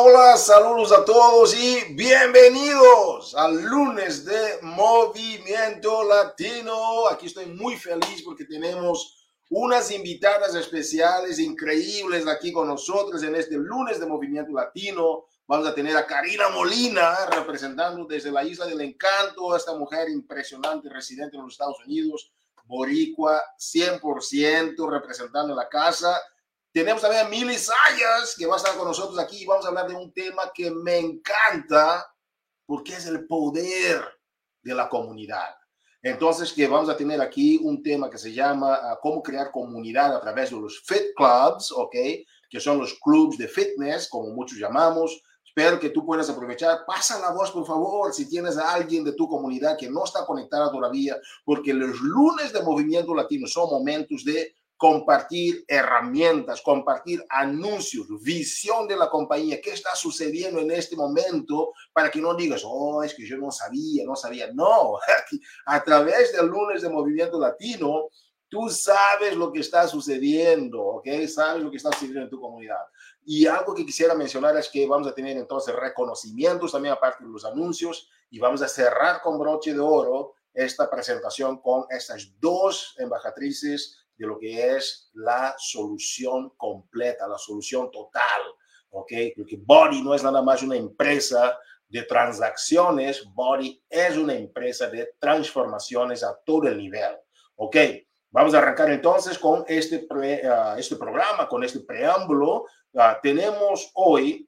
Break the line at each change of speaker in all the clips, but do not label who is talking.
Hola, saludos a todos y bienvenidos al lunes de Movimiento Latino. Aquí estoy muy feliz porque tenemos unas invitadas especiales increíbles aquí con nosotros en este lunes de Movimiento Latino. Vamos a tener a Karina Molina representando desde la Isla del Encanto, esta mujer impresionante residente en los Estados Unidos, boricua 100% representando la casa tenemos también a Mili Sayas, que va a estar con nosotros aquí y vamos a hablar de un tema que me encanta, porque es el poder de la comunidad. Entonces, que vamos a tener aquí un tema que se llama ah, cómo crear comunidad a través de los fit clubs, ¿ok? Que son los clubs de fitness, como muchos llamamos. Espero que tú puedas aprovechar. Pasa la voz, por favor, si tienes a alguien de tu comunidad que no está conectada todavía, porque los lunes de Movimiento Latino son momentos de compartir herramientas, compartir anuncios, visión de la compañía, qué está sucediendo en este momento para que no digas, oh, es que yo no sabía, no sabía. No, a través del lunes de Movimiento Latino, tú sabes lo que está sucediendo, ¿ok? Sabes lo que está sucediendo en tu comunidad. Y algo que quisiera mencionar es que vamos a tener entonces reconocimientos también aparte de los anuncios y vamos a cerrar con broche de oro esta presentación con estas dos embajatrices de lo que es la solución completa, la solución total, ¿ok? Porque Body no es nada más una empresa de transacciones, Body es una empresa de transformaciones a todo el nivel, ¿ok? Vamos a arrancar entonces con este, ah, este programa, con este preámbulo. Ah, tenemos hoy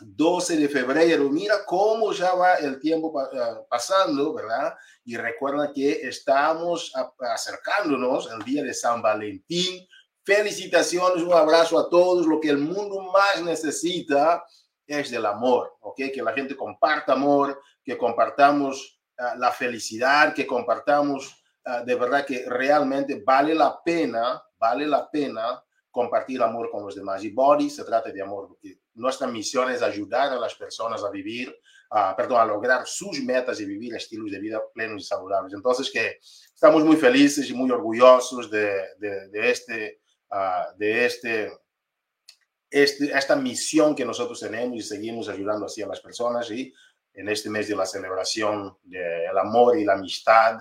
12 de febrero. Mira cómo ya va el tiempo eh, pasando, ¿verdad? Y recuerda que estamos acercándonos al día de San Valentín. Felicitaciones, un abrazo a todos. Lo que el mundo más necesita es del amor, ¿ok? Que la gente comparta amor, que compartamos eh, la felicidad, que compartamos eh, de verdad que realmente vale la pena, vale la pena compartir amor con los demás. Y Body se trata de amor, porque nuestra misión es ayudar a las personas a vivir, perdón, a lograr sus metas y vivir estilos de vida plenos y saludables. Entonces, que estamos muy felices y muy orgullosos de, de, este, de este, este, esta misión que nosotros tenemos y seguimos ayudando así a las personas. Y en este mes de la celebración del amor y la amistad,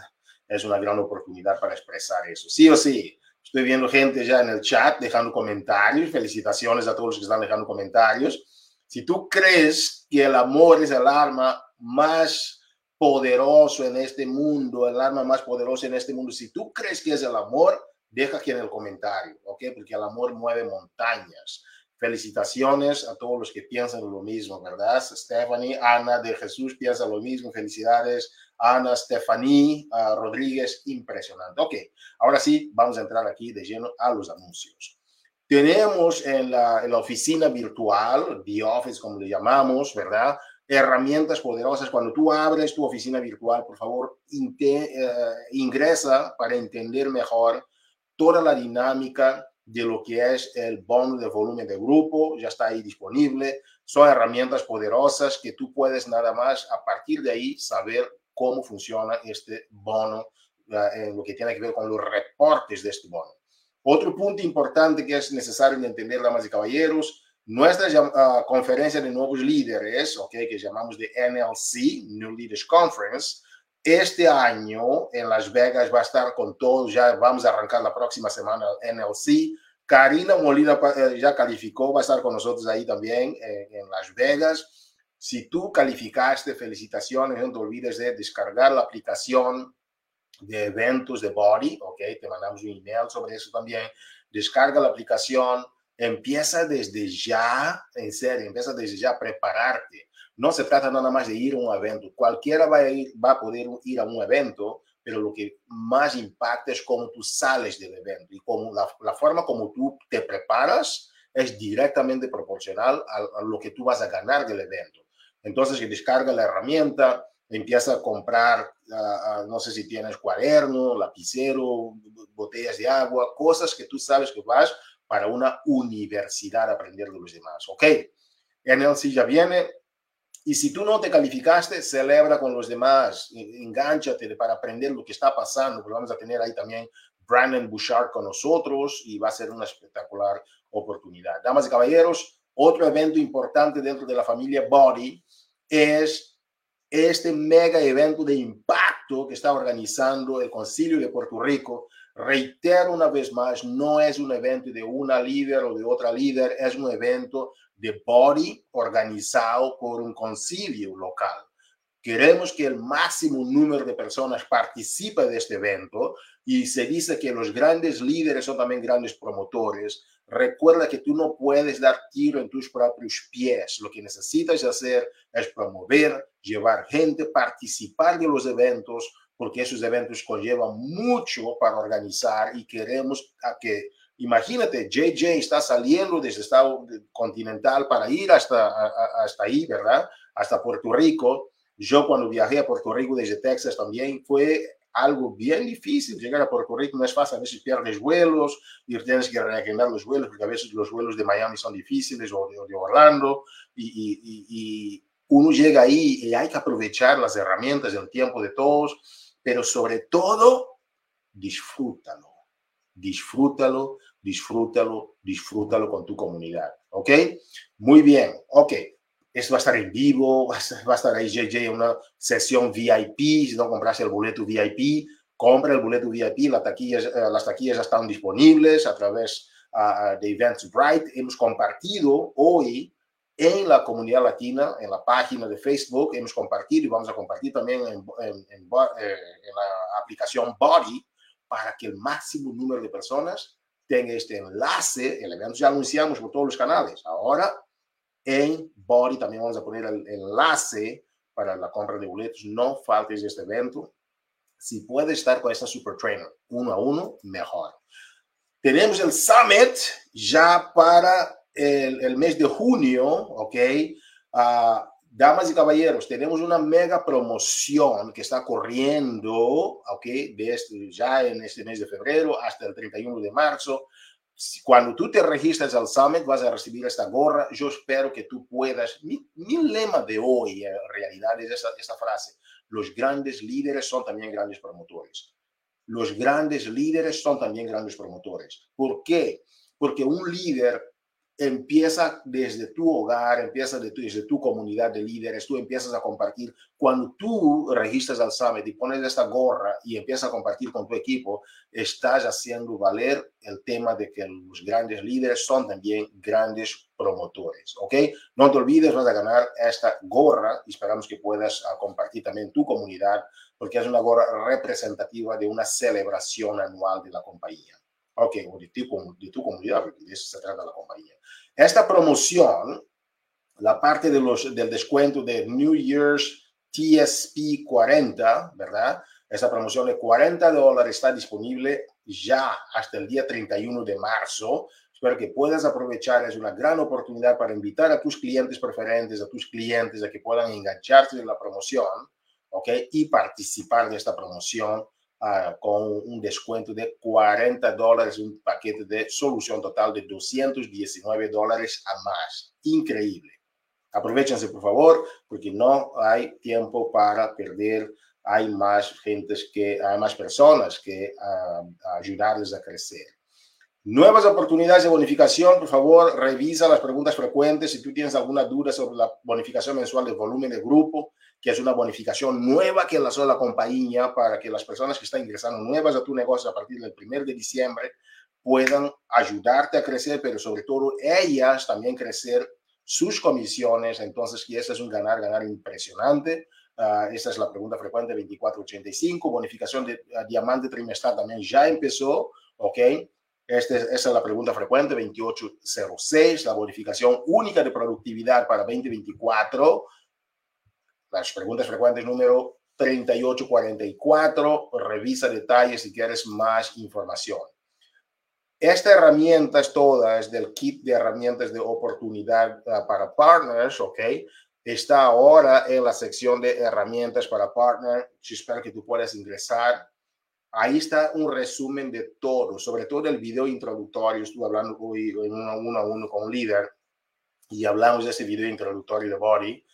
es una gran oportunidad para expresar eso. Sí o sí, Estoy viendo gente ya en el chat dejando comentarios. Felicitaciones a todos los que están dejando comentarios. Si tú crees que el amor es el arma más poderoso en este mundo, el arma más poderosa en este mundo, si tú crees que es el amor, deja aquí en el comentario, ¿ok? Porque el amor mueve montañas. Felicitaciones a todos los que piensan lo mismo, ¿verdad? Stephanie, Ana de Jesús piensa lo mismo. Felicidades Ana Stephanie Rodríguez, impresionante. Ok, ahora sí, vamos a entrar aquí de lleno a los anuncios. Tenemos en la, en la oficina virtual, The Office como le llamamos, ¿verdad? Herramientas poderosas. Cuando tú abres tu oficina virtual, por favor, eh, ingresa para entender mejor toda la dinámica de lo que es el bono de volumen de grupo, ya está ahí disponible. Son herramientas poderosas que tú puedes nada más a partir de ahí saber cómo funciona este bono en lo que tiene que ver con los reportes de este bono. Otro punto importante que es necesario entender, damas y caballeros, nuestra uh, conferencia de nuevos líderes, okay, que llamamos de NLC, New Leaders Conference, este año en Las Vegas va a estar con todos, ya vamos a arrancar la próxima semana el NLC. Karina Molina eh, ya calificó, va a estar con nosotros ahí también eh, en Las Vegas. Si tú calificaste, felicitaciones, no te olvides de descargar la aplicación de eventos de Body, ¿ok? Te mandamos un email sobre eso también. Descarga la aplicación, empieza desde ya, en serio, empieza desde ya a prepararte. No se trata nada más de ir a un evento. Cualquiera va a, ir, va a poder ir a un evento, pero lo que más impacta es cómo tú sales del evento y cómo la, la forma como tú te preparas es directamente proporcional a, a, lo que tú vas a ganar del evento. Entonces, que descarga la herramienta, empieza a comprar, no sé si tienes cuaderno, lapicero, botellas de agua, cosas que tú sabes que vas para una universidad a aprender de los demás. ¿Ok? NLC ya viene. Y si tú no te calificaste, celebra con los demás, engánchate para aprender lo que está pasando, vamos a tener ahí también Brandon Bouchard con nosotros y va a ser una espectacular oportunidad. Damas y caballeros, Otro evento importante dentro de la familia Body es este mega evento de impacto que está organizando el Concilio de Puerto Rico. Reitero una vez más, no es un evento de una líder o de otra líder, es un evento de body organizado por un concilio local. Queremos que el máximo número de personas participe de este evento y se dice que los grandes líderes son también grandes promotores. Recuerda que tú no puedes dar tiro en tus propios pies. Lo que necesitas hacer es promover, llevar gente, participar de los eventos, porque esos eventos conllevan mucho para organizar y queremos que, imagínate, JJ está saliendo desde estado continental para ir hasta, hasta ahí, ¿verdad? Hasta Puerto Rico. Yo cuando viajé a Puerto Rico desde Texas también fue algo bien difícil. Llegar a Puerto Rico no es fácil, a veces pierdes vuelos y tienes que reagendar los vuelos, porque a veces los vuelos de Miami son difíciles o de, Orlando, y, y, y, uno llega ahí y hay que aprovechar las herramientas, el tiempo de todos, pero sobre todo, disfrútalo, disfrútalo, disfrútalo, disfrútalo con tu comunidad, ¿ok? Muy bien, ok. Esto va a estar en vivo, va a estar, ahí JJ en una sesión VIP. Si no compraste el boleto VIP, compra el boleto VIP. Las taquillas, eh, las taquillas ya están disponibles a través uh, de Eventbrite. Hemos compartido hoy en la comunidad latina, en la página de Facebook, hemos compartido y vamos a compartir también en, en, en, en la aplicación Body para que el máximo número de personas tenga este enlace. El evento ya anunciamos por todos los canales. Ahora en Body también vamos a poner el enlace para la compra de boletos. No faltes este evento. Si puedes estar con esta Super Trainer uno a uno, mejor. Tenemos el Summit ya para el, el mes de junio, ¿ok? Uh, damas y caballeros, tenemos una mega promoción que está corriendo, ¿ok? Desde ya en este mes de febrero hasta el 31 de marzo cuando tú te registras al Summit, vas a recibir esta gorra. Yo espero que tú puedas. Mi, mi lema de hoy, en realidad, es esta, esta frase. Los grandes líderes son también grandes promotores. Los grandes líderes son también grandes promotores. ¿Por qué? Porque un líder empieza desde tu hogar, empieza desde tu comunidad de líderes, tú empiezas a compartir. Cuando tú registras al Summit y pones esta gorra y empiezas a compartir con tu equipo, estás haciendo valer el tema de que los grandes líderes son también grandes promotores, ¿ok? No te olvides, vas a ganar esta gorra y esperamos que puedas ah, compartir también tu comunidad, porque es una gorra representativa de una celebración anual de la compañía. Ok, de tu, de tu comunidad, porque de eso se trata la compañía. Esta promoción, la parte de los, del descuento de New Year's TSP 40, ¿verdad? Esta promoción de 40 dólares está disponible ya hasta el día 31 de marzo. Espero que puedas aprovechar. Es una gran oportunidad para invitar a tus clientes preferentes, a tus clientes a que puedan engancharse en la promoción, ¿ok? Y participar de esta promoción uh, con un descuento de 40 dólares, un paquete de solución total de 219 dólares a más. Increíble. Aprovechense, por favor, porque no hay tiempo para perder. Hay más gentes que, hay más personas que uh, a crecer. Nuevas oportunidades de bonificación, por favor, revisa las preguntas frecuentes. Si tú tienes alguna duda sobre la bonificación mensual del volumen de grupo, que es una bonificación nueva que lanzó la compañía para que las personas que están ingresando nuevas a tu negocio a partir del 1 de diciembre puedan ayudarte a crecer, pero sobre todo ellas también crecer sus comisiones. Entonces, y este es un ganar, ganar impresionante. Uh, esta es la pregunta frecuente 2485. Bonificación de uh, diamante trimestral también ya empezó, ¿ok? Este, esta es la pregunta frecuente 2806. La bonificación única de productividad para 2024 las preguntas frecuentes número 3844. Revisa detalles si quieres más información. Esta herramienta es toda, es del kit de herramientas de oportunidad uh, para partners, ¿ok? Está ahora en la sección de herramientas para partners. Espero que tú puedas ingresar. Ahí está un resumen de todo, sobre todo el video introductorio. Estuve hablando hoy en uno a uno con un líder y hablamos de ese video introductorio de Body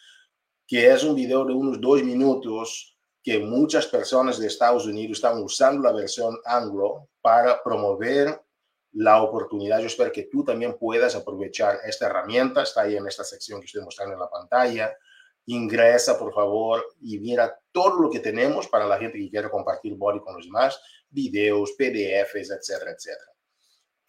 que es un video de unos dos minutos que muchas personas de Estados Unidos están usando la versión anglo para promover la oportunidad. Yo espero que tú también puedas aprovechar esta herramienta. Está ahí en esta sección que estoy mostrando en la pantalla. Ingresa, por favor, y mira todo lo que tenemos para la gente que quiere compartir Body con los demás, videos, PDFs, etcétera, etcétera.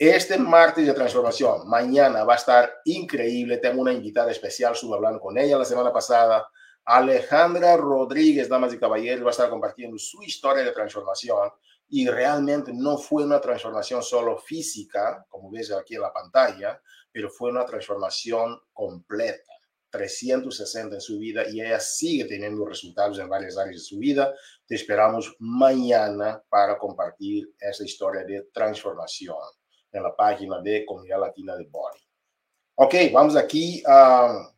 Este martes de transformación, mañana va a estar increíble. Tengo una invitada especial, estuve hablando con ella la semana pasada. Alejandra Rodríguez, damas y caballeros, va a estar compartiendo su historia de transformación y realmente no fue una transformación solo física, como ves aquí en la pantalla, pero fue una transformación completa, 360 en su vida y ella sigue teniendo resultados en varias áreas de su vida. Te esperamos mañana para compartir esa historia de transformación en la página de Comunidad Latina de Body. Ok, vamos aquí a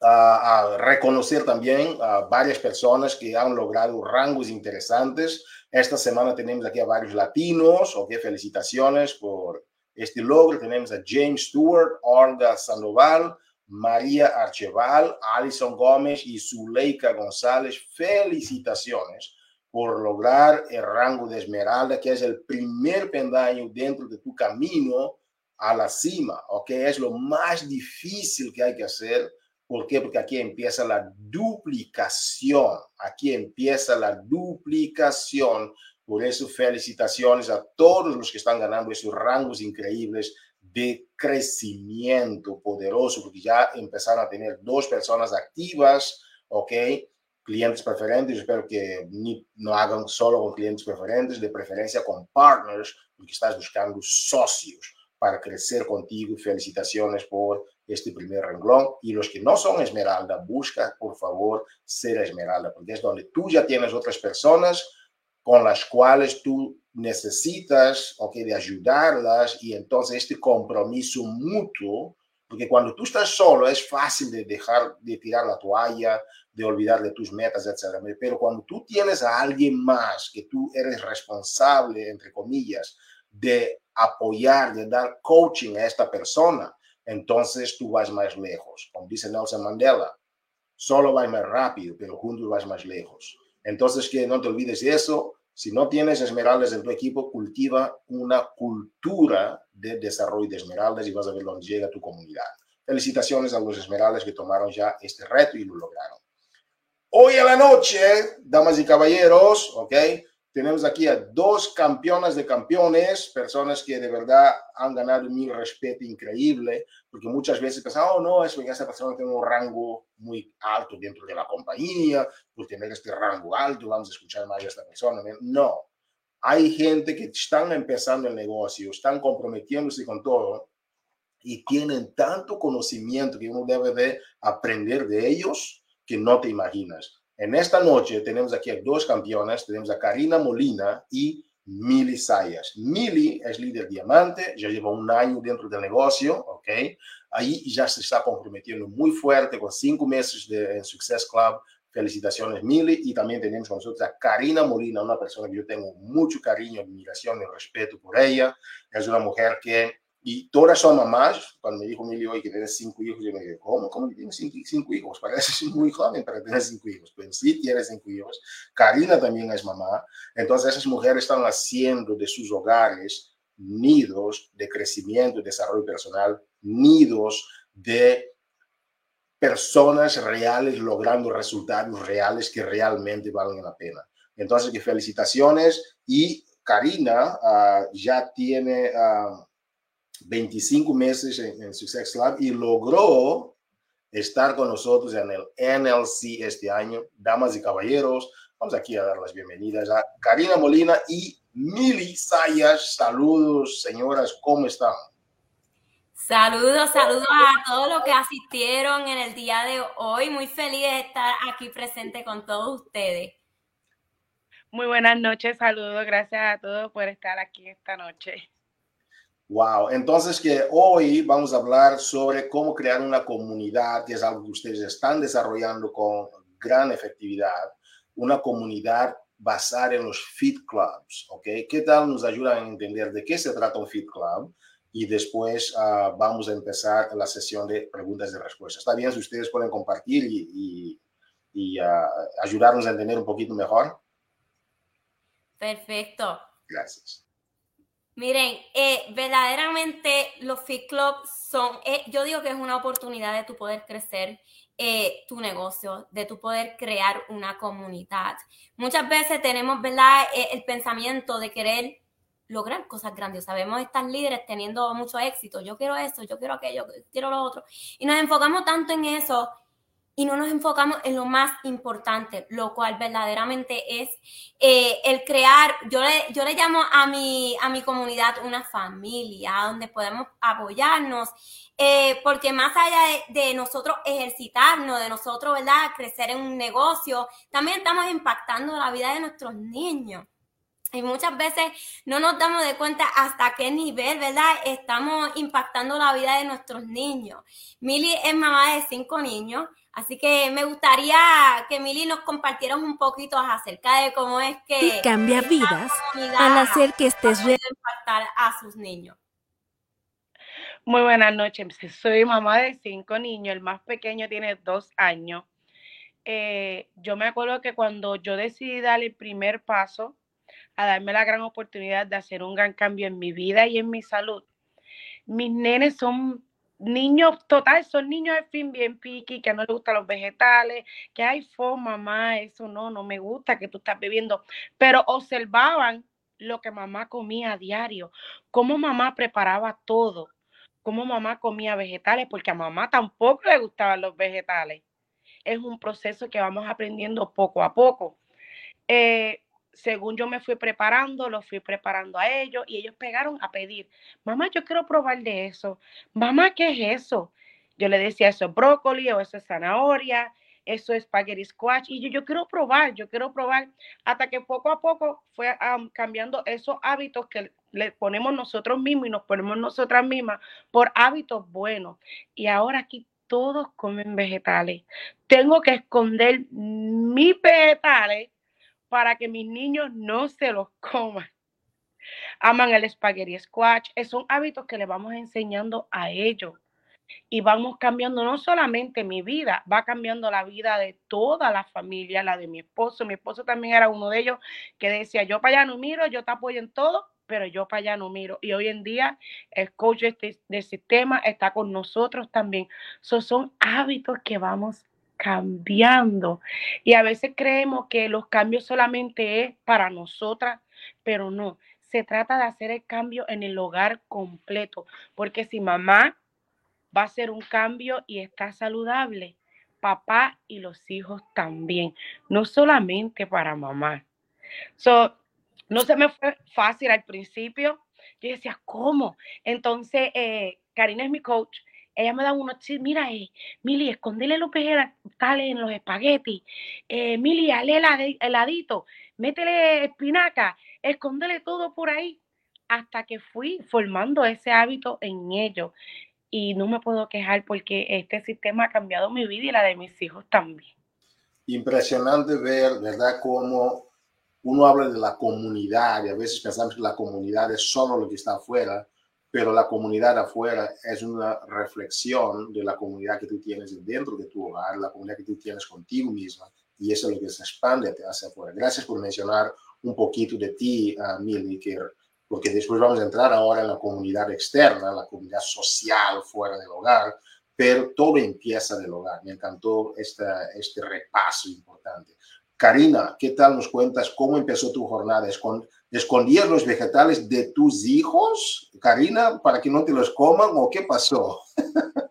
a, reconocer también a varias personas que han logrado rangos interesantes. Esta semana tenemos aquí a varios latinos, ok, felicitaciones por este logro. Tenemos a James Stewart, Olga Sandoval, María Archeval, Alison Gómez y Zuleika González. Felicitaciones por lograr el rango de Esmeralda, que es el primer pendaño dentro de tu camino a la cima, ¿ok? Es lo más difícil que hay que hacer ¿Por qué? Porque aquí empieza la duplicación. Aquí empieza la duplicación. Por eso felicitaciones a todos los que están ganando esos rangos increíbles de crecimiento poderoso, porque ya empezaron a tener dos personas activas, ¿ok? Clientes preferentes, espero que no hagan solo con clientes preferentes, de preferencia con partners, porque estás buscando socios para crecer contigo. Felicitaciones por este primer renglón. Y los que no son esmeralda, busca por favor ser esmeralda, porque es donde tú ya tienes otras personas con las cuales tú necesitas, ok, de ayudarlas y entonces este compromiso mutuo, porque cuando tú estás solo es fácil de dejar de tirar la toalla, de olvidar de tus metas, etc. Pero cuando tú tienes a alguien más que tú eres responsable, entre comillas, de apoyar, de dar coaching a esta persona, entonces tú vas más lejos. Como dice Nelson Mandela, solo vas más rápido, pero juntos vas más lejos. Entonces, que no te olvides de eso. Si no tienes esmeraldas en tu equipo, cultiva una cultura de desarrollo de esmeraldas y vas a ver dónde llega tu comunidad. Felicitaciones a los esmeraldas que tomaron ya este reto y lo lograron. Hoy a la noche, damas y caballeros, ¿ok? Tenemos aquí a dos campeonas de campeones, personas que de verdad han ganado mi respeto increíble, porque muchas veces pensamos, oh no, es porque esa persona tiene un rango muy alto dentro de la compañía, por tener este rango alto vamos a escuchar más a esta persona. No, hay gente que están empezando el negocio, están comprometiéndose con todo y tienen tanto conocimiento que uno debe de aprender de ellos que no te imaginas. En esta noche tenemos aquí a dos campeonas, tenemos a Karina Molina y Mili Sayas. Mili es líder diamante, ya lleva un año dentro del negocio, ¿ok? Ahí ya se está comprometiendo muy fuerte con cinco meses de, en Success Club. Felicitaciones, Mili. Y también tenemos con nosotros a Karina Molina, una persona que yo tengo mucho cariño, admiración y respeto por ella. Es una mujer que y todas son mamás. Cuando me dijo Emilio hoy que tienes cinco hijos, yo me dije, ¿cómo? ¿Cómo tienes cinco, cinco hijos? Parece muy joven para tener cinco hijos. Pero sí tiene cinco hijos. Karina también es mamá. Entonces esas mujeres están haciendo de sus hogares nidos de crecimiento y desarrollo personal, nidos de personas reales logrando resultados reales que realmente valen la pena. Entonces, que felicitaciones. Y Karina uh, ya tiene... Uh, 25 meses en, Success Lab y logró estar con nosotros en el NLC este año. Damas y caballeros, vamos aquí a dar las bienvenidas a Karina Molina y Mili Sayas. Saludos, señoras, ¿cómo están?
Saludos, saludos a todos los que asistieron en el día de hoy. Muy feliz de estar aquí presente con todos ustedes.
Muy buenas noches, saludos, gracias a todos por estar aquí esta noche.
Wow, entonces que hoy vamos a hablar sobre cómo crear una comunidad, que es algo que ustedes están desarrollando con gran efectividad, una comunidad basada en los fit clubs, ¿ok? ¿Qué tal nos ayuda a entender de qué se trata un fit club? Y después uh, vamos a empezar la sesión de preguntas y respuestas. ¿Está bien si ustedes pueden compartir y, y, y uh, ayudarnos a entender un poquito mejor?
Perfecto.
Gracias.
Miren, eh, verdaderamente los Fit Clubs son, eh, yo digo que es una oportunidad de tu poder crecer eh, tu negocio, de tu poder crear una comunidad. Muchas veces tenemos, ¿verdad?, el pensamiento de querer lograr cosas grandes. Sabemos estar líderes teniendo mucho éxito. Yo quiero eso, yo quiero aquello, quiero lo otro. Y nos enfocamos tanto en eso y no nos enfocamos en lo más importante, lo cual verdaderamente es eh, el crear, yo le, yo le llamo a mi, a mi comunidad una familia, donde podemos apoyarnos, eh, porque más allá de, de, nosotros ejercitarnos, de nosotros, ¿verdad?, crecer en un negocio, también estamos impactando la vida de nuestros niños. Y muchas veces no nos damos de cuenta hasta qué nivel, ¿verdad? Estamos impactando la vida de nuestros niños. Mili es mamá de cinco niños, Así que me gustaría que Mili nos compartiera un poquito acerca de cómo es que...
cambia vidas al hacer que estés
impactar a sus niños.
Muy buenas noches. Soy mamá de cinco niños. El más pequeño tiene dos años. Eh, yo me acuerdo que cuando yo decidí dar el primer paso a darme la gran oportunidad de hacer un gran cambio en mi vida y en mi salud, mis nenes son niños, total, son niños de fin bien piqui, que no les gustan los vegetales, que hay forma, mamá, eso no, no me gusta que tú estás bebiendo, pero observaban lo que mamá comía a diario, cómo mamá preparaba todo, cómo mamá comía vegetales, porque a mamá tampoco le gustaban los vegetales. Es un proceso que vamos aprendiendo poco a poco. Eh, según yo me fui preparando, los fui preparando a ellos y ellos pegaron a pedir, mamá, yo quiero probar de eso, mamá, ¿qué es eso? Yo le decía, eso es brócoli o eso es zanahoria, eso es spaghetti squash y yo, yo quiero probar, yo quiero probar, hasta que poco a poco fue cambiando esos hábitos que le ponemos nosotros mismos y nos ponemos nosotras mismas por hábitos buenos. Y ahora aquí todos comen vegetales. Tengo que esconder mis vegetales para que mis niños no se los coman. Aman el spaghetti squash. Son hábitos que le vamos enseñando a ellos. Y vamos cambiando no solamente mi vida, va cambiando la vida de toda la familia, la de mi esposo. Mi esposo también era uno de ellos que decía, yo para allá no miro, yo te apoyo en todo, pero yo para allá no miro. Y hoy en día el coach de, este, sistema está con nosotros también. son hábitos que vamos cambiando. Y a veces creemos que los cambios solamente es para nosotras, pero no. Se trata de hacer el cambio en el hogar completo, porque si mamá va a hacer un cambio y está saludable, papá y los hijos también, no solamente para mamá. So, no se me fue fácil al principio. Yo decía, ¿cómo? Entonces, eh, Karina es mi coach ella me da unos chips, mira, eh, Mili, escondele los vegetales en los espaguetis, eh, Mili, ale el heladito, métele espinaca, escondele todo por ahí, hasta que fui formando ese hábito en ellos. Y no me puedo quejar porque este sistema ha cambiado mi vida y la de mis hijos también.
Impresionante ver, ¿verdad?, cómo uno habla de la comunidad y a veces pensamos que la comunidad es solo lo que está afuera, pero la comunidad afuera es una reflexión de la comunidad que tú tienes dentro de tu hogar, la comunidad que tú tienes contigo misma, y eso es lo que se expande hacia afuera. Gracias por mencionar un poquito de ti, uh, Milly, porque después vamos a entrar ahora en la comunidad externa, la comunidad social fuera del hogar, pero todo empieza del hogar. Me encantó esta, este repaso importante. Karina, ¿qué tal nos cuentas cómo empezó tu jornada? con ¿Escondías los vegetales de tus hijos, Karina, para que no te los coman o qué pasó?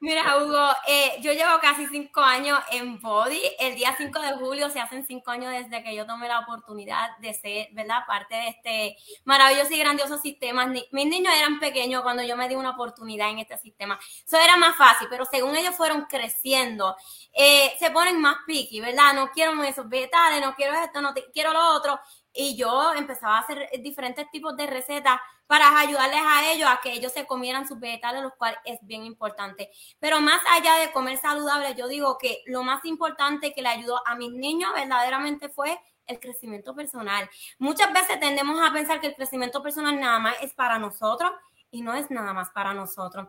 Mira, Hugo, eh, yo llevo casi cinco años en Body. El día 5 de julio se hacen cinco años desde que yo tomé la oportunidad de ser, ¿verdad?, parte de este maravilloso y grandioso sistema. Mis niños eran pequeños cuando yo me di una oportunidad en este sistema. Eso era más fácil, pero según ellos fueron creciendo, eh, se ponen más picky, ¿verdad? No quiero esos vegetales, no quiero esto, no quiero lo otro y yo empezaba a hacer diferentes tipos de recetas para ayudarles a ellos a que ellos se comieran sus vegetales, lo cual es bien importante. Pero más allá de comer saludable, yo digo que lo más importante que le ayudó a mis niños verdaderamente fue el crecimiento personal. Muchas veces tendemos a pensar que el crecimiento personal nada más es para nosotros y no es nada más para nosotros.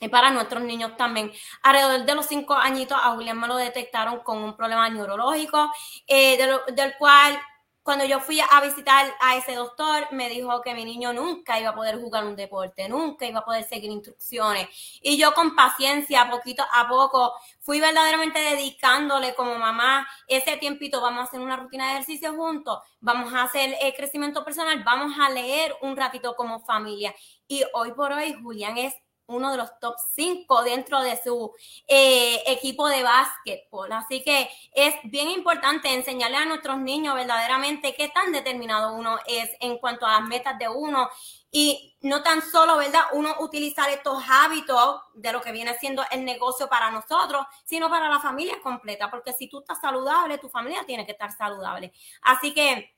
Es para nuestros niños también. Alrededor de los cinco añitos a William me lo detectaron con un problema neurológico, eh, del cual cuando yo fui a visitar a ese doctor, me dijo que mi niño nunca iba a poder jugar un deporte, nunca iba a poder seguir instrucciones. Y yo con paciencia, poquito a poco, fui verdaderamente dedicándole como mamá ese tiempito, vamos a hacer una rutina de ejercicio juntos, vamos a hacer el crecimiento personal, vamos a leer un ratito como familia. Y hoy por hoy Julián es uno de los top 5 dentro de su eh, equipo de básquetbol. Así que es bien importante enseñarle a nuestros niños verdaderamente qué tan determinado uno es en cuanto a las metas de uno y no tan solo, ¿verdad? Uno utilizar estos hábitos de lo que viene siendo el negocio para nosotros, sino para la familia completa, porque si tú estás saludable, tu familia tiene que estar saludable. Así que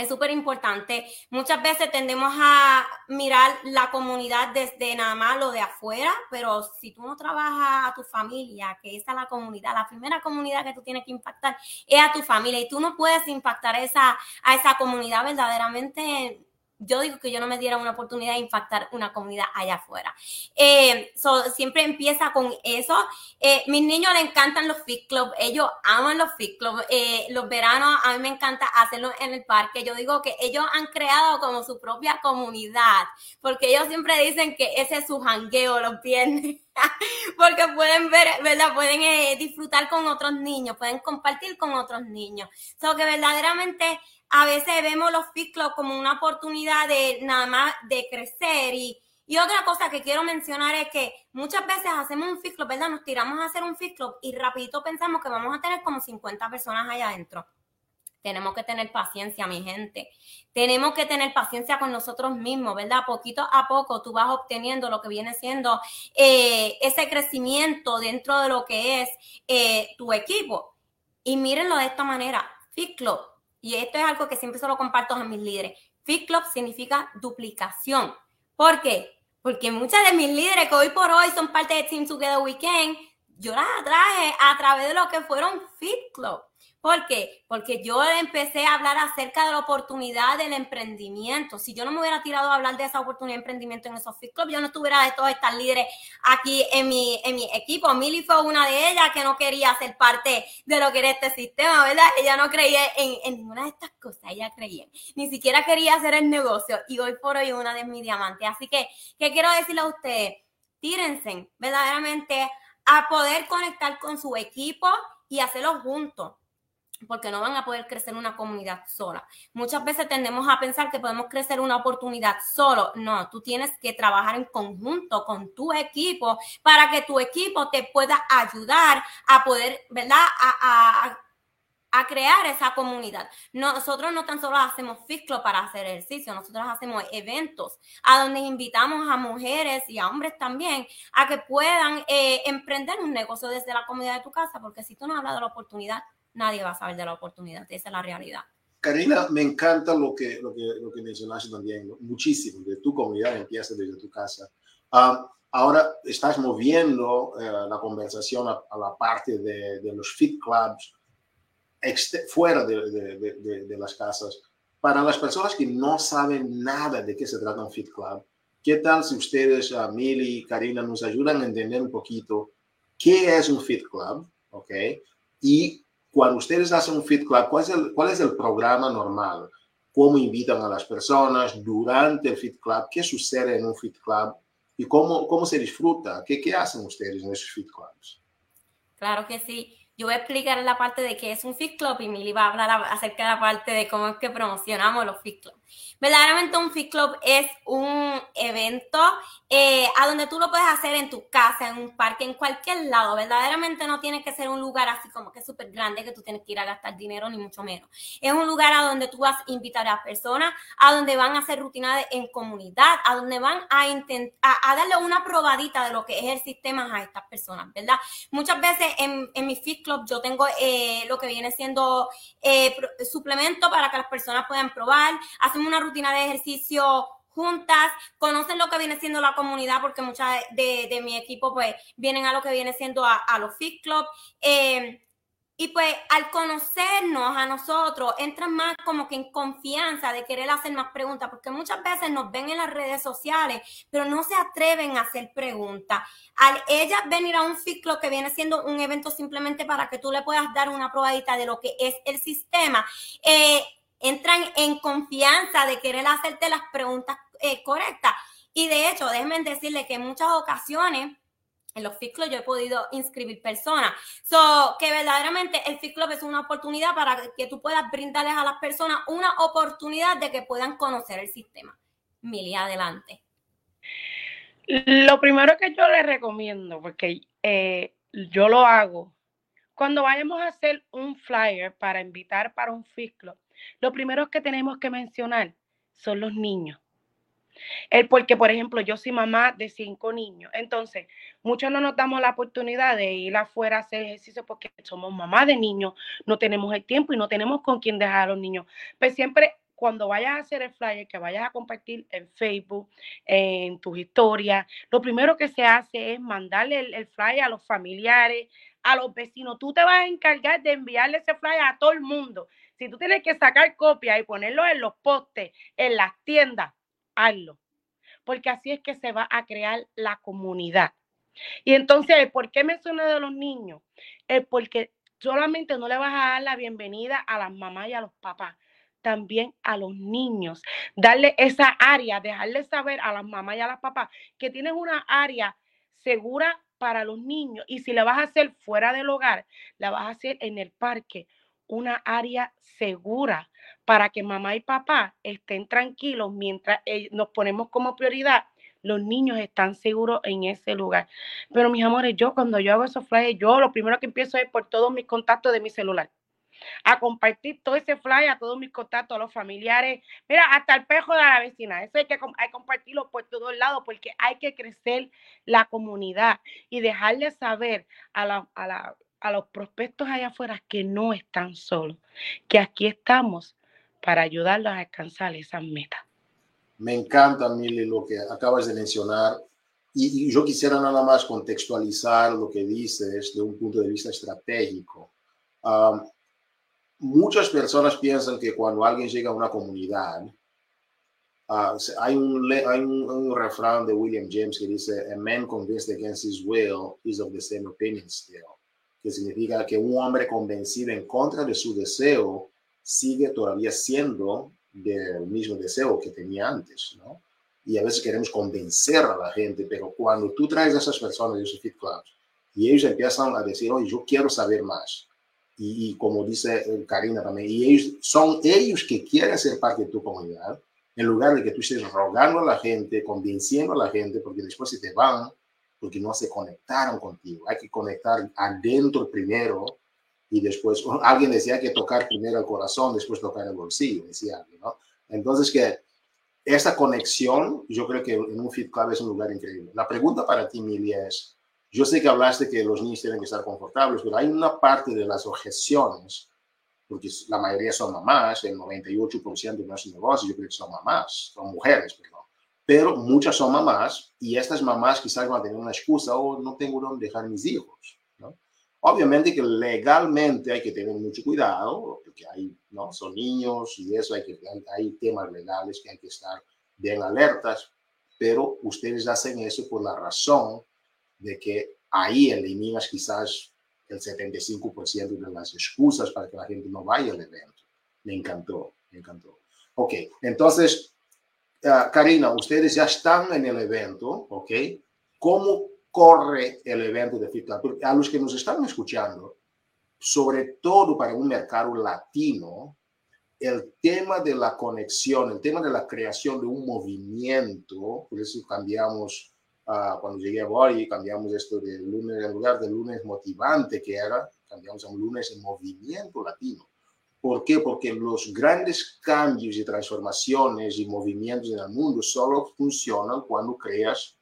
es súper importante. Muchas veces tendemos a mirar la comunidad desde nada más lo de afuera, pero si tú no trabajas a tu familia, que esa es la comunidad, la primera comunidad que tú tienes que impactar es a tu familia y tú no puedes impactar esa, a esa comunidad verdaderamente yo digo que yo no me diera una oportunidad de impactar una comunidad allá afuera. Eh, siempre empieza con eso. Eh, mis niños les encantan los fit club, ellos aman los fit club. Eh, los veranos a mí me encanta hacerlo en el parque. Yo digo que ellos han creado como su propia comunidad, porque ellos siempre dicen que ese es su jangueo los viernes. porque pueden ver, ¿verdad? Pueden disfrutar con otros niños, pueden compartir con otros niños. So que verdaderamente a veces vemos los fit como una oportunidad de nada más de crecer y, otra cosa que quiero mencionar es que muchas veces hacemos un fit ¿verdad? Nos tiramos a hacer un fit y rapidito pensamos que vamos a tener como 50 personas allá adentro. Tenemos que tener paciencia, mi gente. Tenemos que tener paciencia con nosotros mismos, ¿verdad? Poquito a poco tú vas obteniendo lo que viene siendo eh, ese crecimiento dentro de lo que es eh, tu equipo. Y mírenlo de esta manera. Fit y esto es algo que siempre se lo comparto a mis líderes. Fit Club significa duplicación. ¿Por qué? Porque muchas de mis líderes que hoy por hoy son parte de Team Together Weekend, yo las atraje a través de lo que fueron Fit Club. ¿Por qué? Porque yo empecé a hablar acerca de la oportunidad del emprendimiento. Si yo no me hubiera tirado a hablar de esa oportunidad de emprendimiento en esos Fit Club, yo no estuviera de todas estas líderes aquí en mi, en mi equipo. Milly fue una de ellas que no quería ser parte de lo que era este sistema, ¿verdad? Ella no creía en, en ninguna de estas cosas, ella creía. Ni siquiera quería hacer el negocio y hoy por hoy una de mis diamantes. Así que, ¿qué quiero decirle a ustedes? Tírense verdaderamente a poder conectar con su equipo y hacerlo juntos porque no van a poder crecer una comunidad sola. Muchas veces tendemos a pensar que podemos crecer una oportunidad solo. No, tú tienes que trabajar en conjunto con tu equipo para que tu equipo te pueda ayudar a poder, ¿verdad? A, crear esa comunidad. Nosotros no tan solo hacemos fisclo para hacer ejercicio, nosotros hacemos eventos a donde invitamos a mujeres y a hombres también a que puedan eh, emprender un negocio desde la comunidad de tu casa, porque si tú no hablas de la oportunidad, nadie va a saber de la oportunidad. Esa es la realidad.
Karina, me encanta lo que, lo que, lo que mencionaste también, muchísimo, de tu comunidad empieza desde tu casa. Ah, ahora estás moviendo eh, la conversación a, la parte de, de, los fit clubs fuera de, de, de, las casas. Para las personas que no saben nada de qué se trata un fit club, ¿qué tal si ustedes, uh, Mili y Karina, nos ayudan a entender un poquito qué es un fit club? ¿Ok? Y cuando ustedes hacen un Fit Club, ¿cuál es, el, ¿cuál es el programa normal? ¿Cómo invitan a las personas durante el Fit Club? ¿Qué sucede en un Fit Club? ¿Y cómo, se disfruta? ¿Qué, ¿Qué hacen ustedes en esos Fit Clubs?
Claro que sí. Yo voy a explicar la parte de qué es un Fit Club y Mili va a hablar acerca de la parte de cómo es que promocionamos los Fit Clubs. Verdaderamente un Fit Club es un evento eh, a donde tú lo puedes hacer en tu casa, en un parque, en cualquier lado. Verdaderamente no tiene que ser un lugar así como que súper grande que tú tienes que ir a gastar dinero, ni mucho menos. Es un lugar a donde tú vas a invitar a personas, a donde van a hacer rutinas en comunidad, a donde van a a, darle una probadita de lo que es el sistema a estas personas, ¿verdad? Muchas veces en, en mi Fit Club yo tengo eh, lo que viene siendo eh, suplemento para que las personas puedan probar, hacemos una rutina de ejercicio juntas, conocen lo que viene siendo la comunidad, porque muchas de, mi equipo pues vienen a lo que viene siendo a, los Fit Club. Eh, y pues al conocernos a nosotros, entran más como que en confianza de querer hacer más preguntas, porque muchas veces nos ven en las redes sociales, pero no se atreven a hacer preguntas. Al ella venir a un Fit Club que viene siendo un evento simplemente para que tú le puedas dar una probadita de lo que es el sistema, eh, entran en confianza de querer hacerte las preguntas eh, correctas. Y de hecho, déjenme decirle que en muchas ocasiones en los Fit yo he podido inscribir personas. So, que verdaderamente el Fit es una oportunidad para que tú puedas brindarles a las personas una oportunidad de que puedan conocer el sistema. Mili, adelante.
Lo primero que yo les recomiendo, porque eh, yo lo hago, cuando vayamos a hacer un flyer para invitar para un Fit lo primero que tenemos que mencionar son los niños. El porque, por ejemplo, yo soy mamá de cinco niños. Entonces, muchos no nos damos la oportunidad de ir afuera a hacer ejercicio porque somos mamá de niños, no tenemos el tiempo y no tenemos con quién dejar a los niños. Pero pues siempre cuando vayas a hacer el flyer, que vayas a compartir en Facebook, en tus historias, lo primero que se hace es mandarle el, el, flyer a los familiares, a los vecinos. Tú te vas a encargar de enviarle ese flyer a todo el mundo. Si tú tienes que sacar copias y ponerlo en los postes, en las tiendas, hazlo. Porque así es que se va a crear la comunidad. Y entonces, ¿por qué mencioné de los niños? Es porque solamente no le vas a dar la bienvenida a las mamás y a los papás, también a los niños. Darle esa área, dejarle saber a las mamás y a las papás que tienes una área segura para los niños. Y si la vas a hacer fuera del hogar, la vas a hacer en el parque una área segura para que mamá y papá estén tranquilos mientras nos ponemos como prioridad. Los niños están seguros en ese lugar. Pero mis amores, yo cuando yo hago esos flyers, yo lo primero que empiezo es por todos mis contactos de mi celular. A compartir todo ese flyer a todos mis contactos, a los familiares. Mira, hasta el pejo de la vecina. Eso hay que, hay compartirlo por todos lados porque hay que crecer la comunidad y dejarle saber a la a los prospectos allá afuera que no están solos, que aquí estamos para ayudarlos a alcanzar esas metas.
Me encanta, Mili, lo que acabas de mencionar. Y, yo quisiera nada más contextualizar lo que dices desde un punto de vista estratégico. muchas personas piensan que cuando alguien llega a una comunidad, uh, hay, un, hay un, un, refrán de William James que dice, a man convinced against his will is of the same opinion still que significa que un hombre convencido en contra de su deseo sigue todavía siendo del mismo deseo que tenía antes, ¿no? Y a veces queremos convencer a la gente, pero cuando tú traes a esas personas de esos fit clubs y ellos empiezan a decir, oye, yo quiero saber más, y, como dice Karina también, y ellos son ellos que quieren ser parte de tu comunidad, en lugar de que tú estés rogando a la gente, convenciendo a la gente, porque después se te van, porque no se conectaron contigo. Hay que conectar adentro primero y después, alguien decía que tocar primero el corazón, después tocar el bolsillo, decía alguien, ¿no? Entonces que esta conexión, yo creo que en un Fit Club es un lugar increíble. La pregunta para ti, Milia, es, yo sé que hablaste que los niños tienen que estar confortables, pero hay una parte de las objeciones, porque la mayoría son mamás, el 98% de nuestros negocios yo creo que son mamás, son mujeres, perdón pero muchas son mamás y estas mamás quizás van a tener una excusa o oh, no tengo dónde dejar mis hijos. ¿no? Obviamente que legalmente hay que tener mucho cuidado, porque hay, ¿no? son niños y eso, hay, que, hay, hay temas legales que hay que estar bien alertas, pero ustedes hacen eso por la razón de que ahí eliminas quizás el 75% de las excusas para que la gente no vaya al evento. Me encantó, me encantó. Ok, entonces uh, Karina, ustedes ya están en el evento, ¿ok? ¿Cómo corre el evento de FitClub? A los que nos están escuchando, sobre todo para un mercado latino, el tema de la conexión, el tema de la creación de un movimiento, por eso cambiamos, uh, cuando llegué a Bori, cambiamos esto de lunes, en lugar de lunes motivante que era, cambiamos a un lunes en movimiento latino. ¿Por qué? Porque los grandes cambios y transformaciones y movimientos en el mundo solo funcionan cuando creas,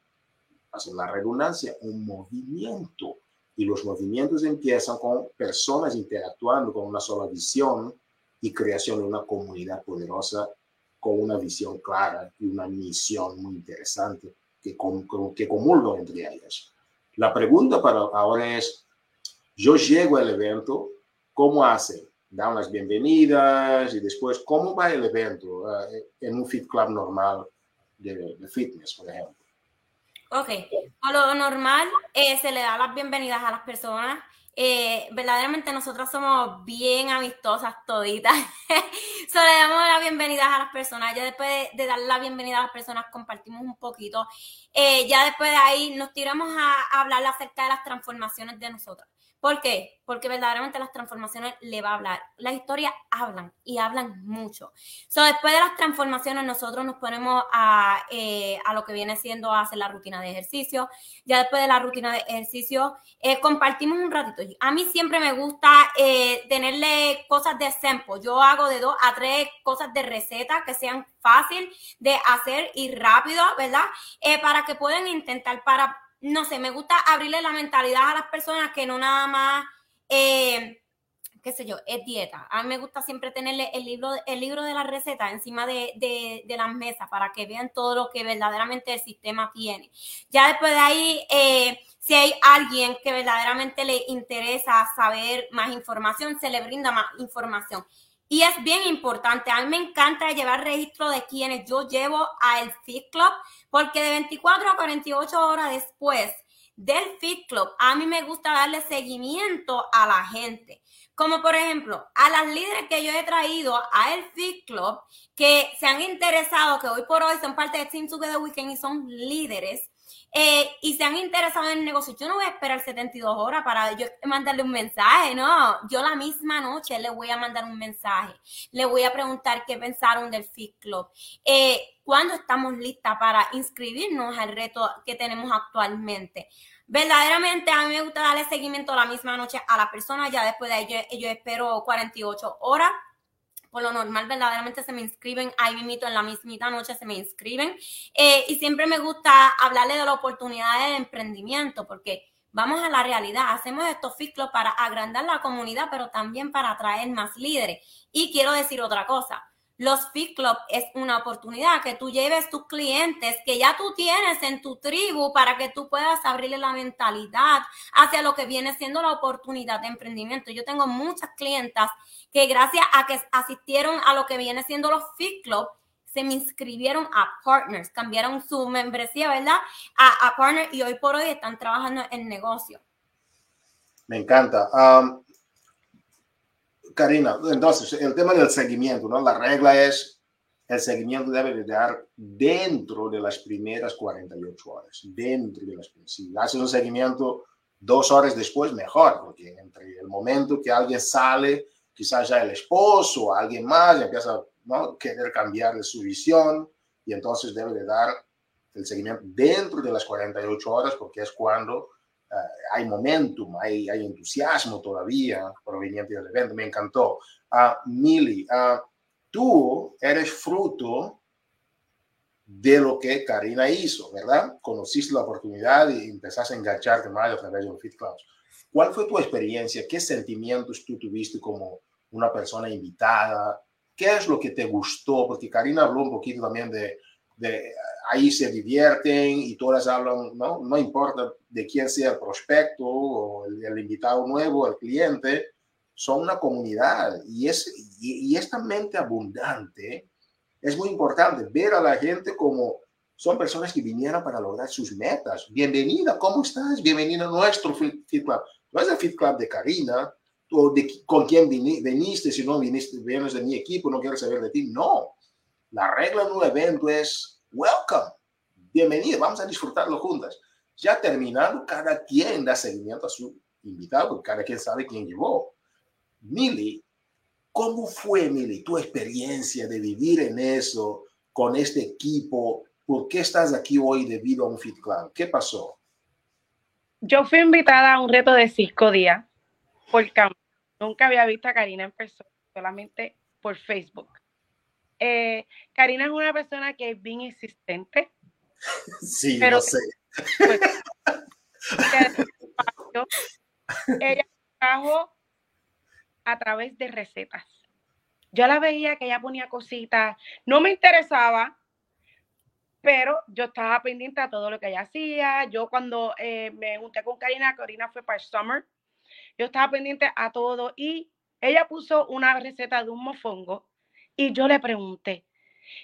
hacen la redundancia, un movimiento. Y los movimientos empiezan con personas interactuando con una sola visión y creación de una comunidad poderosa con una visión clara y una misión muy interesante que, que comulgan entre ellas. La pregunta para ahora es, yo llego al evento, ¿cómo hace? Dan las bienvenidas y después, ¿cómo va el evento uh, en un fit club normal de, fitness, por ejemplo?
Ok, a lo normal eh, se le da las bienvenidas a las personas. Eh, verdaderamente nosotros somos bien amistosas toditas. Solo le damos la bienvenida a las personas. Ya después de, de, darle la bienvenida a las personas compartimos un poquito. Ya después de ahí nos tiramos a, a hablar acerca de las transformaciones de nosotros. ¿Por qué? Porque verdaderamente las transformaciones le va a hablar. Las historias hablan y hablan mucho. So, después de las transformaciones, nosotros nos ponemos a, eh, a lo que viene siendo hacer la rutina de ejercicio. Ya después de la rutina de ejercicio, eh, compartimos un ratito. A mí siempre me gusta eh, tenerle cosas de sample. Yo hago de dos a tres cosas de receta que sean fácil de hacer y rápido, ¿verdad? para que puedan intentar para no sé, me gusta abrirle la mentalidad a las personas que no nada más, eh, qué sé yo, es dieta. A mí me gusta siempre tenerle el libro, el libro de la receta encima de, de, de las mesas para que vean todo lo que verdaderamente el sistema tiene. Ya después de ahí, eh, si hay alguien que verdaderamente le interesa saber más información, se le brinda más información. Y es bien importante, a mí me encanta llevar registro de quienes yo llevo al Fit Club, porque de 24 a 48 horas después del Fit Club, a mí me gusta darle seguimiento a la gente. Como por ejemplo, a las líderes que yo he traído a el Fit Club, que se han interesado, que hoy por hoy son parte de Team Together Weekend y son líderes, eh, y se han interesado en el negocio, yo no voy a esperar 72 horas para yo mandarle un mensaje, no, yo la misma noche le voy a mandar un mensaje, le voy a preguntar qué pensaron del Fit Club, eh, cuándo estamos listas para inscribirnos al reto que tenemos actualmente. Verdaderamente a mí me gusta darle seguimiento la misma noche a la persona, ya después de ello yo espero 48 horas por lo normal verdaderamente se me inscriben, ahí mismo en la mismita noche se me inscriben. Eh, y siempre me gusta hablarle de la oportunidad de emprendimiento, porque vamos a la realidad, hacemos estos ciclos para agrandar la comunidad, pero también para atraer más líderes. Y quiero decir otra cosa, los Fit Club es una oportunidad que tú lleves tus clientes que ya tú tienes en tu tribu para que tú puedas abrirle la mentalidad hacia lo que viene siendo la oportunidad de emprendimiento. Yo tengo muchas clientas que gracias a que asistieron a lo que viene siendo los Fit Club, se me inscribieron a Partners, cambiaron su membresía, ¿verdad? A, Partners y hoy por hoy están trabajando en negocio.
Me encanta. Um, Karina, entonces, el tema del seguimiento, ¿no? La regla es, el seguimiento debe de dar dentro de las primeras 48 horas, dentro de las Si haces un seguimiento dos horas después, mejor, porque entre el momento que alguien sale, quizás ya el esposo o alguien más empieza a ¿no? querer cambiar su visión y entonces debe de dar el seguimiento dentro de las 48 horas porque es cuando uh, hay momentum, hay, hay, entusiasmo todavía proveniente del evento. Me encantó. Uh, Mili, uh, tú eres fruto de lo que Karina hizo, ¿verdad? Conociste la oportunidad y empezaste a engancharte más a través de los Fit Clubs. ¿Cuál fue tu experiencia? ¿Qué sentimientos tú tuviste como una persona invitada? ¿Qué es lo que te gustó? Porque Karina habló un poquito también de, de ahí se divierten y todas hablan, ¿no? No importa de quién sea el prospecto o el, el invitado nuevo, el cliente, son una comunidad y, es, y, y, esta mente abundante es muy importante ver a la gente como son personas que vinieron para lograr sus metas. Bienvenida, ¿cómo estás? Bienvenida a nuestro Fit Club. No es el Fit Club de Karina, o de con quién viniste, si no viniste, vienes de mi equipo, no quiero saber de ti. No, la regla de un evento es welcome, bienvenido, vamos a disfrutarlo juntas. Ya terminando, cada quien da seguimiento a su invitado, porque cada quien sabe quién llevó. Mili, ¿cómo fue, Mili, tu experiencia de vivir en eso, con este equipo? ¿Por qué estás aquí hoy debido a un Fit Club? ¿Qué pasó?
Yo fui invitada a un reto de cinco días por campo. Nunca había visto a Karina en persona, solamente por Facebook. Eh, Karina es una persona que es bien insistente.
Sí, pero no sé. Pues,
ella trabajó a través de recetas. Yo la veía que ella ponía cositas, no me interesaba, pero yo estaba pendiente a todo lo que ella hacía. Yo cuando eh, me junté con Karina, Karina fue para el Summer, yo estaba pendiente a todo y ella puso una receta de un mofongo y yo le pregunté.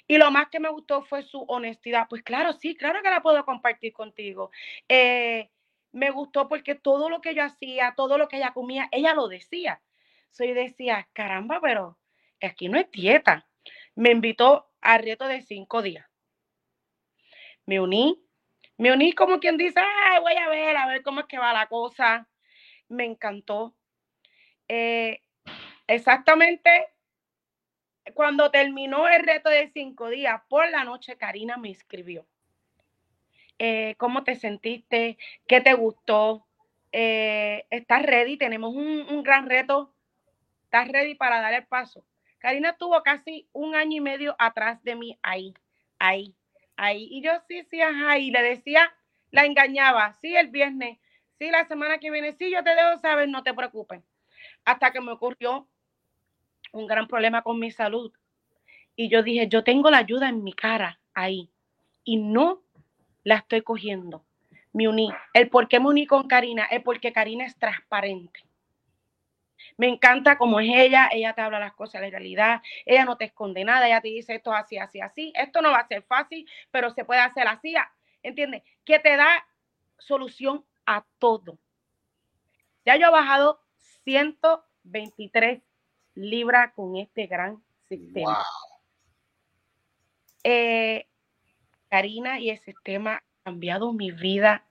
Y lo más que me gustó fue su honestidad. Pues claro, sí, claro que la puedo compartir contigo. Eh, me gustó porque todo lo que yo hacía, todo lo que ella comía, ella lo decía. Soy decía, caramba, pero aquí no es dieta. Me invitó al reto de cinco días. Me uní, me uní como quien dice, voy a ver, a ver cómo es que va la cosa. Me encantó. Eh, exactamente cuando terminó el reto de cinco días, por la noche, Karina me escribió. Eh, ¿Cómo te sentiste? ¿Qué te gustó? Eh, ¿Estás ready? Tenemos un, gran reto. ¿Estás ready para dar el paso? Karina estuvo casi un año y medio atrás de mí, ahí, ahí, ahí. Y yo sí, sí, ajá. Y le decía, la engañaba, sí, el viernes, sí, la semana que viene, sí, yo te debo saber, no te preocupes. Hasta que me ocurrió un gran problema con mi salud. Y yo dije, yo tengo la ayuda en mi cara ahí y no la estoy cogiendo. Me uní. El por qué me uní con Karina es porque Karina es transparente. Me encanta como es ella, ella te habla las cosas de realidad, ella no te esconde nada, ella te dice esto así, así, así, esto no va a ser fácil, pero se puede hacer así, ¿entiendes? Que te da solución a todo. Ya yo he bajado 123 libra con este gran sistema. Eh, Karina y el sistema ha cambiado mi vida.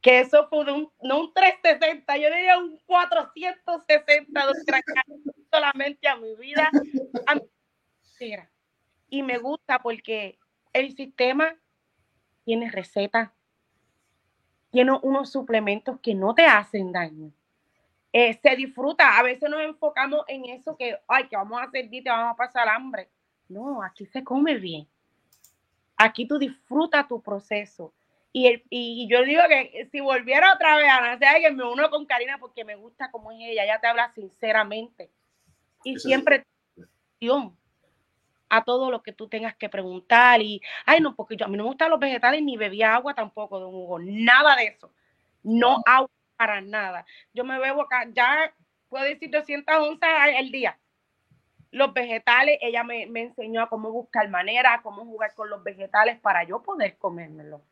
Que eso fue un, no un 360, yo diría un 460 solamente a mi vida. y me gusta porque el sistema tiene recetas, tiene unos suplementos que no te hacen daño eh, se disfruta. A veces nos enfocamos en eso que, ay, que vamos a hacer te vamos a pasar hambre. No, aquí se come bien. Aquí tú disfrutas tu proceso. Y, el, y, yo digo que si volviera otra vez a nacer, que me uno con Karina porque me gusta como es ella, ella te habla sinceramente. Y siempre a todo lo que tú tengas que preguntar. Y, ay, no, porque yo, a mí no me gustan los vegetales ni bebía agua tampoco de un jugo, nada de eso. No agua para nada. Yo me bebo acá, ya puedo decir 200 onzas al día. Los vegetales, ella me, enseñó a cómo buscar manera, cómo jugar con los vegetales para yo poder comérmelo.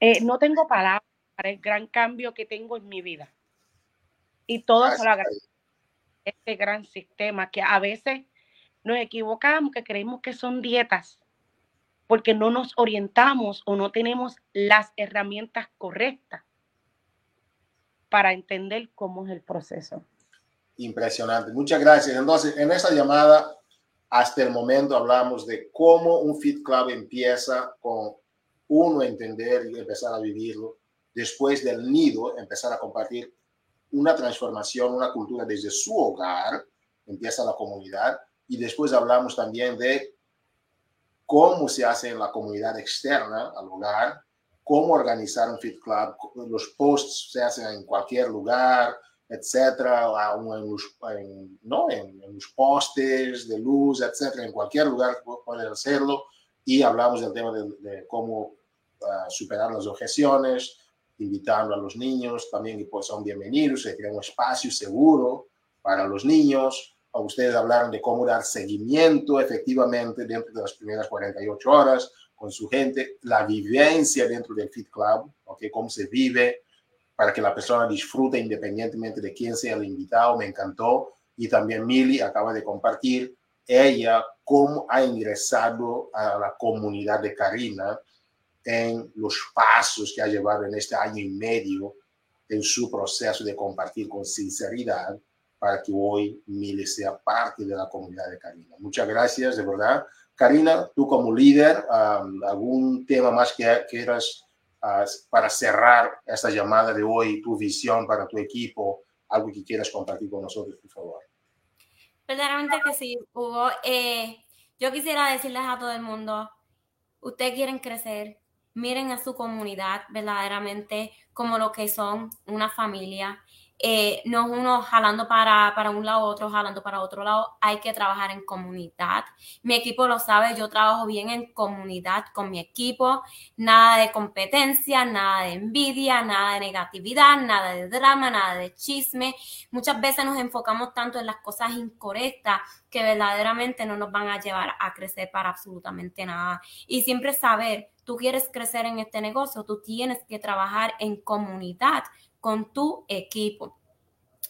Eh, no tengo palabras para el gran cambio que tengo en mi vida. Y todo se lo agradezco. Este gran sistema que a veces nos equivocamos, que creemos que son dietas porque no nos orientamos o no tenemos las herramientas correctas para entender cómo es el proceso.
Impresionante. Muchas gracias. Entonces, en esta llamada, hasta el momento hablamos de cómo un Fit Club empieza con uno entender y empezar a vivirlo. Después del nido, empezar a compartir una transformación, una cultura desde su hogar, empieza la comunidad. Y después hablamos también de cómo se hace en la comunidad externa al hogar, cómo organizar un fit club, los posts se hacen en cualquier lugar, etcétera, en los, ¿no? en, los postes de luz, etcétera, en cualquier lugar pueden hacerlo. Y hablamos del tema de, cómo ah, superar las objeciones, invitando a los niños también que pues, son bienvenidos, se crea un espacio seguro para los niños, ustedes hablaron de cómo dar seguimiento efectivamente dentro de las primeras 48 horas con su gente, la vivencia dentro del Fit Club, ¿okay? cómo se vive para que la persona disfrute independientemente de quién sea el invitado, me encantó. Y también Mili acaba de compartir ella cómo ha ingresado a la comunidad de Karina en los pasos que ha llevado en este año y medio en su proceso de compartir con sinceridad para que hoy Mile sea parte de la comunidad de Karina. Muchas gracias, de verdad. Karina, tú como líder, ¿algún tema más que quieras ah, para cerrar esta llamada de hoy, tu visión para tu equipo, algo que quieras compartir con nosotros, por favor?
Verdaderamente que sí, Hugo. Eh, yo quisiera decirles a todo el mundo, ustedes quieren crecer, miren a su comunidad verdaderamente como lo que son una familia eh, no es uno jalando para, para un lado, otro jalando para otro lado. Hay que trabajar en comunidad. Mi equipo lo sabe, yo trabajo bien en comunidad con mi equipo. Nada de competencia, nada de envidia, nada de negatividad, nada de drama, nada de chisme. Muchas veces nos enfocamos tanto en las cosas incorrectas que verdaderamente no nos van a llevar a crecer para absolutamente nada. Y siempre saber, tú quieres crecer en este negocio, tú tienes que trabajar en comunidad con tu equipo.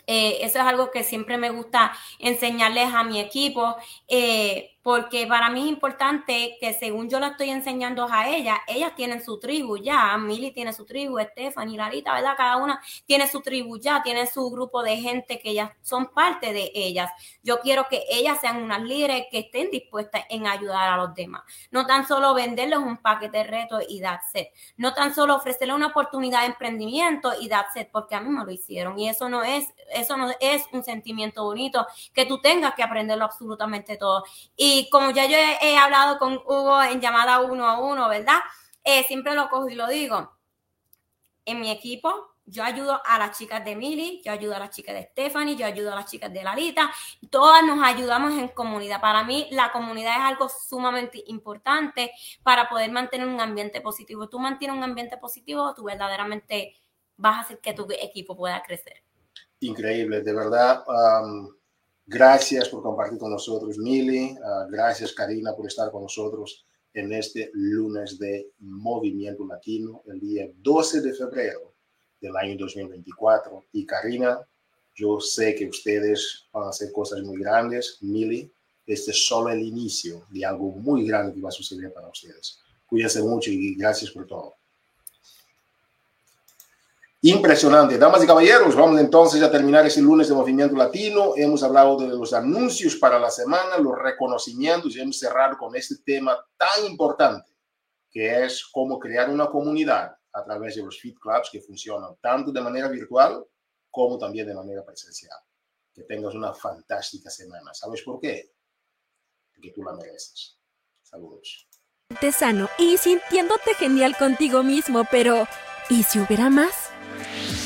Eh, eso es algo que siempre me gusta enseñarles a mi equipo. Eh, porque para mí es importante que según yo la estoy enseñando a ella, ellas tienen su tribu ya, Mili tiene su tribu, Stephanie, Larita, ¿verdad? Cada una tiene su tribu ya, tiene su grupo de gente que ellas son parte de ellas. Yo quiero que ellas sean unas líderes que estén dispuestas en ayudar a los demás. No tan solo venderles un paquete de retos y that's it. No tan solo ofrecerles una oportunidad de emprendimiento y that's it, porque a mí me lo hicieron. Y eso no es, eso no es un sentimiento bonito que tú tengas que aprenderlo absolutamente todo. Y y como ya yo he, hablado con Hugo en llamada uno a uno, ¿verdad? Eh, siempre lo cojo y lo digo. En mi equipo, yo ayudo a las chicas de Mili, yo ayudo a las chicas de Stephanie, yo ayudo a las chicas de Lalita. Todas nos ayudamos en comunidad. Para mí, la comunidad es algo sumamente importante para poder mantener un ambiente positivo. Tú mantienes un ambiente positivo, tú verdaderamente vas a hacer que tu equipo pueda crecer.
Increíble, de verdad. Gracias por compartir con nosotros, Mili. Ah, gracias, Karina, por estar con nosotros en este lunes de Movimiento Latino, el día 12 de febrero del año 2024. Y Karina, yo sé que ustedes van a hacer cosas muy grandes. Mili, este es solo el inicio de algo muy grande que va a suceder para ustedes. Cuídense mucho y gracias por todo. Impresionante. Damas y caballeros, vamos entonces a terminar ese lunes de Movimiento Latino. Hemos hablado de los anuncios para la semana, los reconocimientos y hemos cerrado con este tema tan importante que es cómo crear una comunidad a través de los Fit Clubs que funcionan tanto de manera virtual como también de manera presencial. Que tengas una fantástica semana. ¿Sabes por qué? Porque tú la mereces. Saludos.
Sano y sintiéndote genial contigo mismo, pero ¿y si hubiera más? you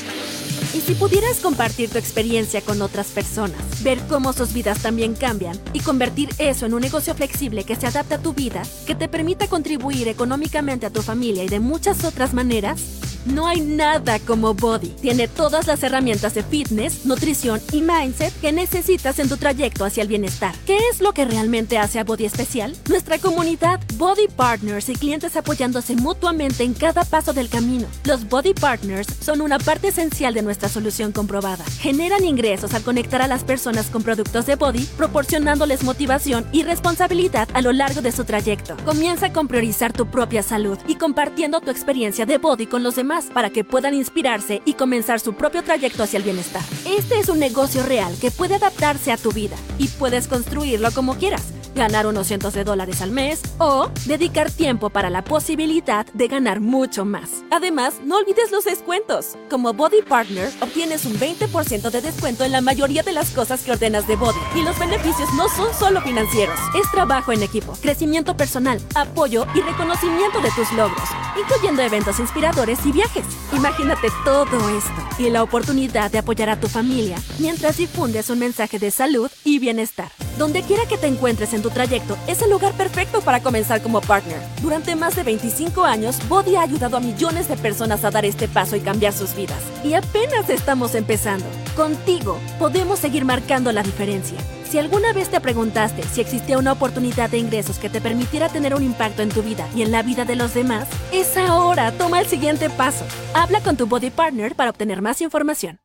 Y si pudieras compartir tu experiencia con otras personas, ver cómo sus vidas también cambian y convertir eso en un negocio flexible que se adapte a tu vida, que te permita contribuir económicamente a tu familia y de muchas otras maneras, no hay nada como Body. Tiene todas las herramientas de fitness, nutrición y mindset que necesitas en tu trayecto hacia el bienestar. ¿Qué es lo que realmente hace a Body especial? Nuestra comunidad, Body Partners y clientes apoyándose mutuamente en cada paso del camino. Los Body Partners son una parte esencial de nuestra solución comprobada. Generan ingresos al conectar a las personas con productos de Body, proporcionándoles motivación y responsabilidad a lo largo de su trayecto. Comienza con priorizar tu propia salud y compartiendo tu experiencia de Body con los demás para que puedan inspirarse y comenzar su propio trayecto hacia el bienestar. Este es un negocio real que puede adaptarse a tu vida y puedes construirlo como quieras ganar unos cientos de dólares al mes o dedicar tiempo para la posibilidad de ganar mucho más. Además, no olvides los descuentos. Como Body Partner, obtienes un 20% de descuento en la mayoría de las cosas que ordenas de Body. Y los beneficios no son solo financieros, es trabajo en equipo, crecimiento personal, apoyo y reconocimiento de tus logros, incluyendo eventos inspiradores y viajes. Imagínate todo esto y la oportunidad de apoyar a tu familia mientras difundes un mensaje de salud y bienestar. Donde quiera que te encuentres tu trayecto es el lugar perfecto para comenzar como partner. Durante más de 25 años, Body ha ayudado a millones de personas a dar este paso y cambiar sus vidas. Y apenas estamos empezando. Contigo podemos seguir marcando la diferencia. Si alguna vez te preguntaste si existía una oportunidad de ingresos que te permitiera tener un impacto en tu vida y en la vida de los demás, es ahora. Toma el siguiente paso. Habla con tu body partner para obtener más información.